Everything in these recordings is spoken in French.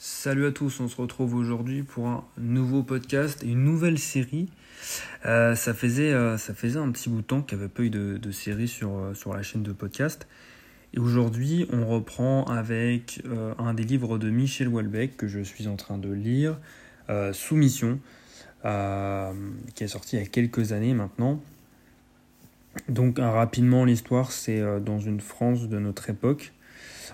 Salut à tous, on se retrouve aujourd'hui pour un nouveau podcast une nouvelle série. Euh, ça, faisait, euh, ça faisait un petit bout de temps qu'il n'y avait pas eu de, de série sur, euh, la chaîne de podcast. Et aujourd'hui, on reprend avec un des livres de Michel Houellebecq que je suis en train de lire, Soumission, qui est sorti il y a quelques années maintenant. Donc rapidement, l'histoire, c'est dans une France de notre époque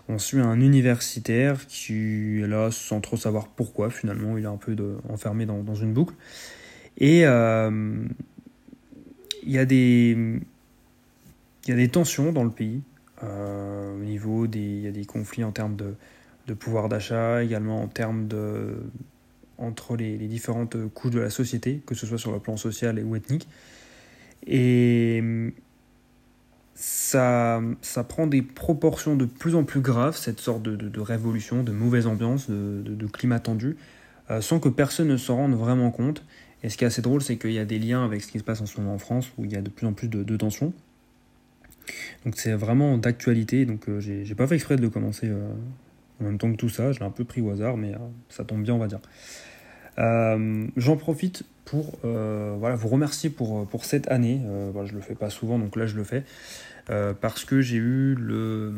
on suit un universitaire qui est là sans trop savoir pourquoi finalement, il est un peu enfermé dans, une boucle. Et euh, il y, a des, y a des tensions dans le pays. Euh, au niveau des, y a des conflits en termes de, de pouvoir d'achat, également en termes de entre les, les, différentes couches de la société, que ce soit sur le plan social ou ethnique. Et ça, ça prend des proportions de plus en plus graves, cette sorte de, de, révolution, de mauvaise ambiance, de, de climat tendu, euh, sans que personne ne s'en rende vraiment compte. Et ce qui est assez drôle, c'est qu'il y a des liens avec ce qui se passe en ce moment en France, où il y a de plus en plus de, tensions. Donc c'est vraiment d'actualité, donc euh, j'ai pas fait exprès de le commencer euh, en même temps que tout ça, je l'ai un peu pris au hasard, mais ça tombe bien, on va dire. J'en profite pour euh, voilà, vous remercier pour, pour cette année. Euh, je ne le fais pas souvent, donc là je le fais. Euh, parce que j'ai eu le,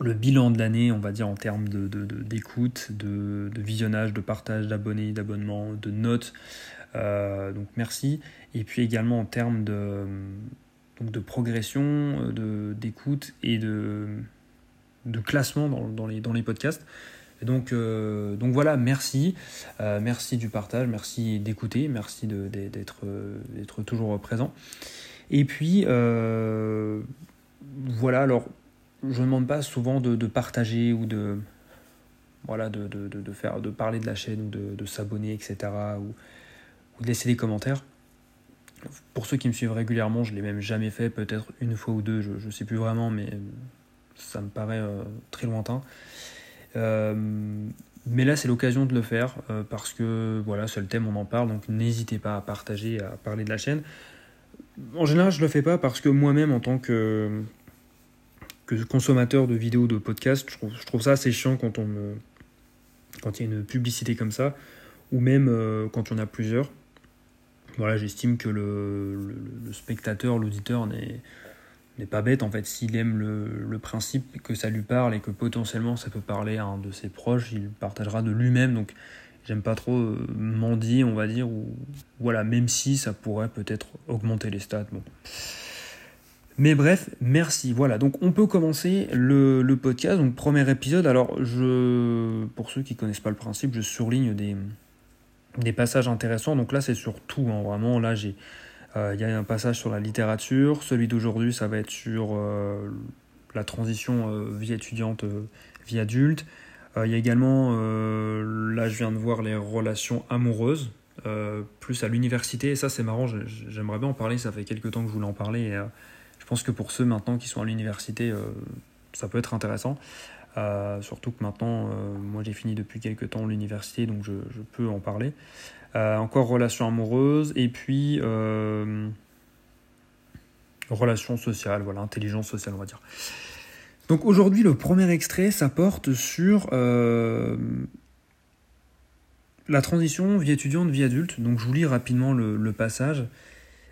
le bilan de l'année, on va dire, en termes d'écoute, de, de, de, visionnage, de partage, d'abonnés, d'abonnements, de notes. donc merci. Et puis également en termes de, donc de progression, d'écoute et de, de classement dans, dans, les, dans les podcasts donc, euh, donc voilà, merci. Euh, merci du partage, merci d'écouter, merci d'être d'être toujours présent. Et puis, euh, voilà, alors, je ne demande pas souvent de, partager ou de, voilà, de, de, faire, de parler de la chaîne ou de, s'abonner, etc. Ou, de laisser des commentaires. Pour ceux qui me suivent régulièrement, je ne l'ai même jamais fait, peut-être une fois ou deux, je ne sais plus vraiment, mais ça me paraît très lointain. Euh, mais là, c'est l'occasion de le faire euh, parce que voilà, c'est le thème, on en parle. Donc n'hésitez pas à partager, à parler de la chaîne. En général, je le fais pas parce que moi-même, en tant que, que consommateur de vidéos, de podcasts, je trouve, ça assez chiant quand on quand il y a une publicité comme ça, ou même euh, quand il y en a plusieurs. Voilà, j'estime que le, le, le spectateur, l'auditeur n'est n'est pas bête en fait. S'il aime le, principe que ça lui parle et que potentiellement ça peut parler à un de ses proches, il partagera de lui-même. Donc j'aime pas trop euh, on va dire, ou voilà, même si ça pourrait peut-être augmenter les stats. Mais bref, merci. Voilà, donc on peut commencer le, podcast. Donc premier épisode. Alors je, pour ceux qui connaissent pas le principe, je surligne des, passages intéressants. Donc là c'est sur tout, hein. vraiment. Là j'ai il y a un passage sur la littérature. Celui d'aujourd'hui, ça va être sur euh, la transition euh, vie étudiante, vie adulte. Il y a également, là je viens de voir les relations amoureuses, plus à l'université. Et ça c'est marrant, j'aimerais bien en parler, ça fait quelques temps que je voulais en parler. Et, je pense que pour ceux maintenant qui sont à l'université, ça peut être intéressant. Surtout que maintenant, moi j'ai fini depuis quelques temps l'université, donc je, peux en parler. Euh, encore relation amoureuse, et puis euh, relation sociale, voilà, intelligence sociale, on va dire. Donc aujourd'hui, le premier extrait, ça porte sur euh, la transition vie étudiante, vie adulte. Donc je vous lis rapidement le, passage.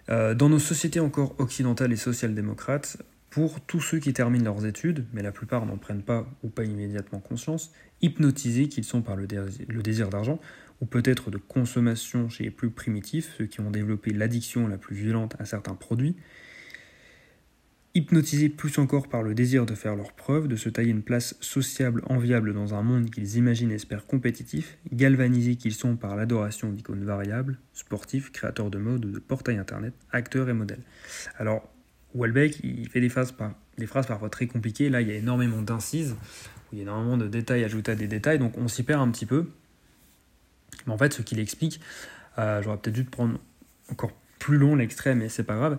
dans nos sociétés encore occidentales et social-démocrates, pour tous ceux qui terminent leurs études, mais la plupart n'en prennent pas ou pas immédiatement conscience, hypnotisés qu'ils sont par le désir d'argent, ou peut-être de consommation chez les plus primitifs, ceux qui ont développé l'addiction la plus violente à certains produits, hypnotisés plus encore par le désir de faire leur preuve, de se tailler une place sociable enviable dans un monde qu'ils imaginent et espèrent compétitif, galvanisés qu'ils sont par l'adoration d'icônes variables, sportifs, créateurs de mode, de portails internet, acteurs et modèles. Alors, Welbeck, il fait des phrases, des phrases parfois très compliquées, là il y a énormément d'incises, il y a énormément de détails ajoutés à des détails, donc on s'y perd un petit peu. Mais en fait, ce qu'il explique, euh, j'aurais peut-être dû prendre encore plus long l'extrait, mais c'est pas grave.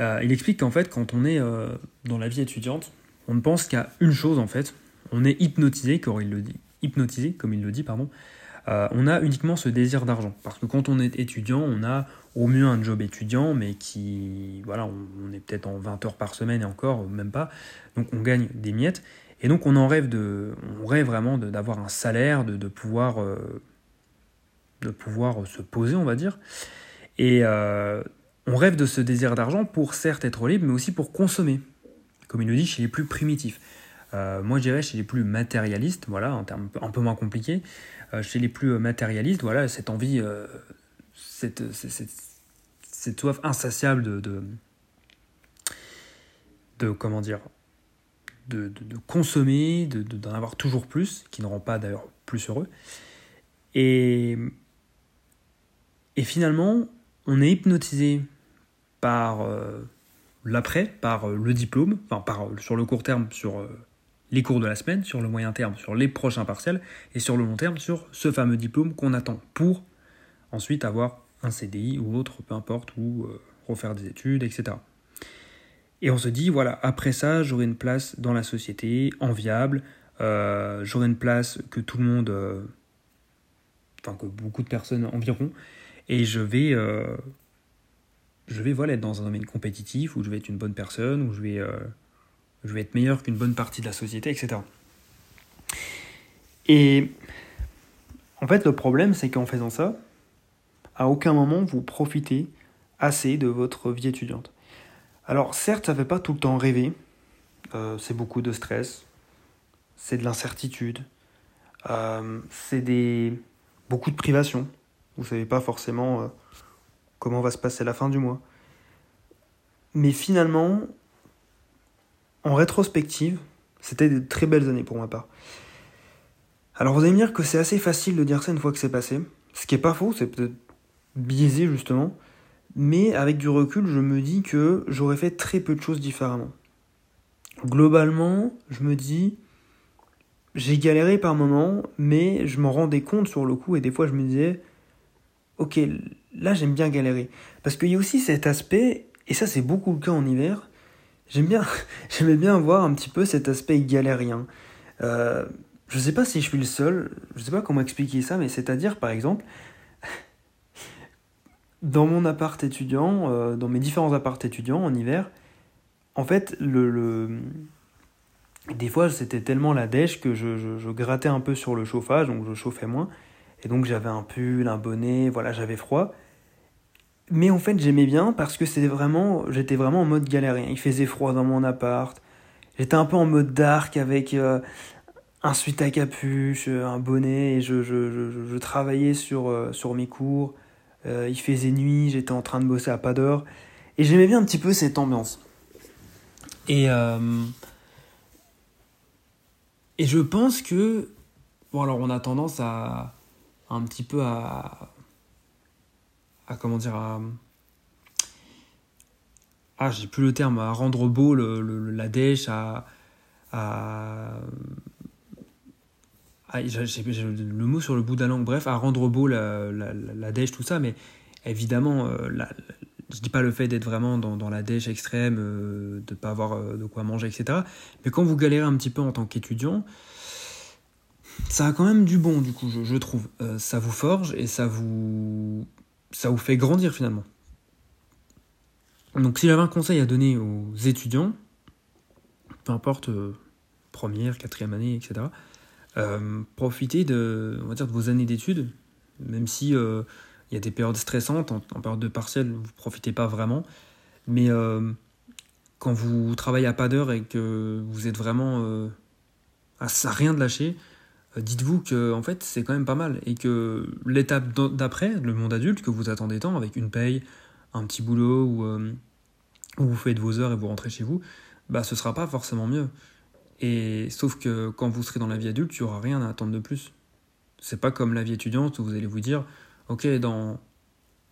Euh, il explique qu'en fait, quand on est euh, dans la vie étudiante, on ne pense qu'à une chose en fait. On est hypnotisé, comme il le dit, hypnotisé, comme il le dit, pardon. On a uniquement ce désir d'argent. Parce que quand on est étudiant, on a au mieux un job étudiant, mais qui, voilà, on, est peut-être en 20 heures par semaine et encore, même pas. Donc on gagne des miettes. Et donc on en rêve de, on rêve vraiment d'avoir un salaire, de, pouvoir, de pouvoir se poser, on va dire. Et on rêve de ce désir d'argent pour certes être libre, mais aussi pour consommer, comme il le dit chez les plus primitifs. Euh, moi, je dirais chez les plus matérialistes, voilà, en termes un peu moins compliqués, euh, chez les plus matérialistes, voilà, cette envie, euh, cette, soif insatiable de, de, de comment dire, de, de consommer, d'en avoir toujours plus, qui ne rend pas d'ailleurs plus heureux. Et, et finalement, on est hypnotisé par euh, l'après, par euh, le diplôme, enfin par, euh, sur le court terme, sur les cours de la semaine, sur le moyen terme, sur les prochains partiels, et sur le long terme, sur ce fameux diplôme qu'on attend pour ensuite avoir un CDI ou autre, peu importe, ou refaire des études, etc. Et on se dit, voilà, après ça, j'aurai une place dans la société, enviable, j'aurai une place que tout le monde, enfin que beaucoup de personnes environ, et je vais je vais voilà, être dans un domaine compétitif, où je vais être une bonne personne, où je vais, euh, je vais être meilleur qu'une bonne partie de la société, etc. Et en fait, le problème, c'est qu'en faisant ça, à aucun moment vous profitez assez de votre vie étudiante. Alors certes, ça ne fait pas tout le temps rêver, euh, c'est beaucoup de stress, c'est de l'incertitude, euh, c'est des beaucoup de privations. Vous ne savez pas forcément comment va se passer la fin du mois. Mais finalement, en rétrospective, c'était de très belles années pour ma part. Alors vous allez me dire que c'est assez facile de dire ça une fois que c'est passé, ce qui est pas faux, c'est peut-être biaisé justement, mais avec du recul, je me dis que j'aurais fait très peu de choses différemment. Globalement, je me dis, j'ai galéré par moments, mais je m'en rendais compte sur le coup, et des fois je me disais, ok, là j'aime bien galérer. Parce qu'il y a aussi cet aspect, et ça c'est beaucoup le cas en hiver, j'aime bien, j'aimais bien voir un petit peu cet aspect galérien. Euh, je sais pas si je suis le seul, je sais pas comment expliquer ça, mais c'est-à-dire par exemple, dans mon appart étudiant, euh, dans mes différents apparts étudiants en hiver, en fait, le, le... des fois c'était tellement la dèche que je, je, je, grattais un peu sur le chauffage, donc je chauffais moins, et donc j'avais un pull, un bonnet, voilà, j'avais froid. Mais en fait, j'aimais bien parce que c'était vraiment, j'étais vraiment en mode galérien. Il faisait froid dans mon appart. J'étais un peu en mode dark avec euh, un suite à capuche, euh, un bonnet, et je, je, je, travaillais sur, euh, sur mes cours. il faisait nuit, j'étais en train de bosser à pas d'heure. Et j'aimais bien un petit peu cette ambiance. Et, et je pense que, bon alors on a tendance à un petit peu à, à comment dire, à, ah, j'ai plus le terme, à rendre beau le, la dèche, à, à, j'ai le mot sur le bout de la langue, bref, à rendre beau la, la, la dèche, tout ça, mais évidemment, euh, la, je dis pas le fait d'être vraiment dans, dans, la dèche extrême, euh, de pas avoir euh, de quoi manger, etc. Mais quand vous galérez un petit peu en tant qu'étudiant, ça a quand même du bon, du coup, je, je trouve. ça vous forge et ça vous ça vous fait grandir finalement. Donc si j'avais un conseil à donner aux étudiants, peu importe euh, première, quatrième année, etc., euh, profitez de, on va dire, de vos années d'études, même si euh, il y a des périodes stressantes, en, période de partiel, vous ne profitez pas vraiment, mais quand vous travaillez à pas d'heure et que vous êtes vraiment à, à rien de lâcher, dites-vous que en fait c'est quand même pas mal et que l'étape d'après, le monde adulte que vous attendez tant avec une paye, un petit boulot ou euh, où vous faites vos heures et vous rentrez chez vous, bah ce sera pas forcément mieux. Et sauf que quand vous serez dans la vie adulte, il n'y aura rien à attendre de plus. C'est pas comme la vie étudiante où vous allez vous dire, ok, dans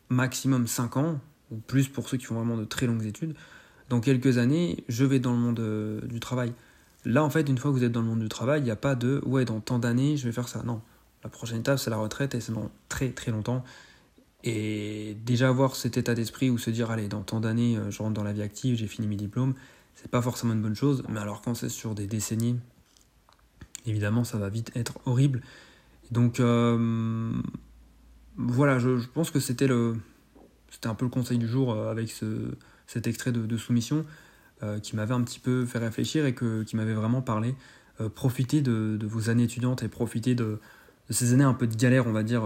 maximum 5 ans, ou plus pour ceux qui font vraiment de très longues études, dans quelques années, je vais dans le monde euh, du travail. Là, en fait, une fois que vous êtes dans le monde du travail, il n'y a pas de ouais, dans tant d'années, je vais faire ça. Non. La prochaine étape, c'est la retraite et c'est dans très très longtemps. Et déjà avoir cet état d'esprit où se dire allez, dans tant d'années, euh, je rentre dans la vie active, j'ai fini mes diplômes, c'est pas forcément une bonne chose. Mais alors, quand c'est sur des décennies, évidemment, ça va vite être horrible. Donc, euh, voilà, je, pense que c'était le. C'était un peu le conseil du jour euh, avec ce, cet extrait de soumission. Euh, qui m'avait un petit peu fait réfléchir et que, qui m'avait vraiment parlé profitez de, vos années étudiantes et profitez de, ces années un peu de galère, on va dire,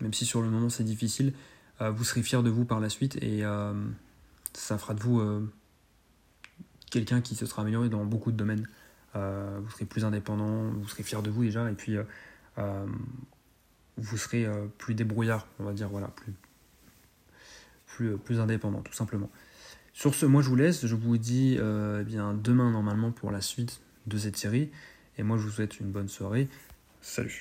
même si sur le moment c'est difficile. vous serez fiers de vous par la suite et ça fera de vous quelqu'un qui se sera amélioré dans beaucoup de domaines. vous serez plus indépendant, vous serez fier de vous déjà, et puis vous serez plus débrouillard, on va dire, voilà, plus, plus, plus indépendant, tout simplement. Sur ce, moi je vous laisse, je vous dis euh, eh bien demain normalement pour la suite de cette série, et moi je vous souhaite une bonne soirée. Salut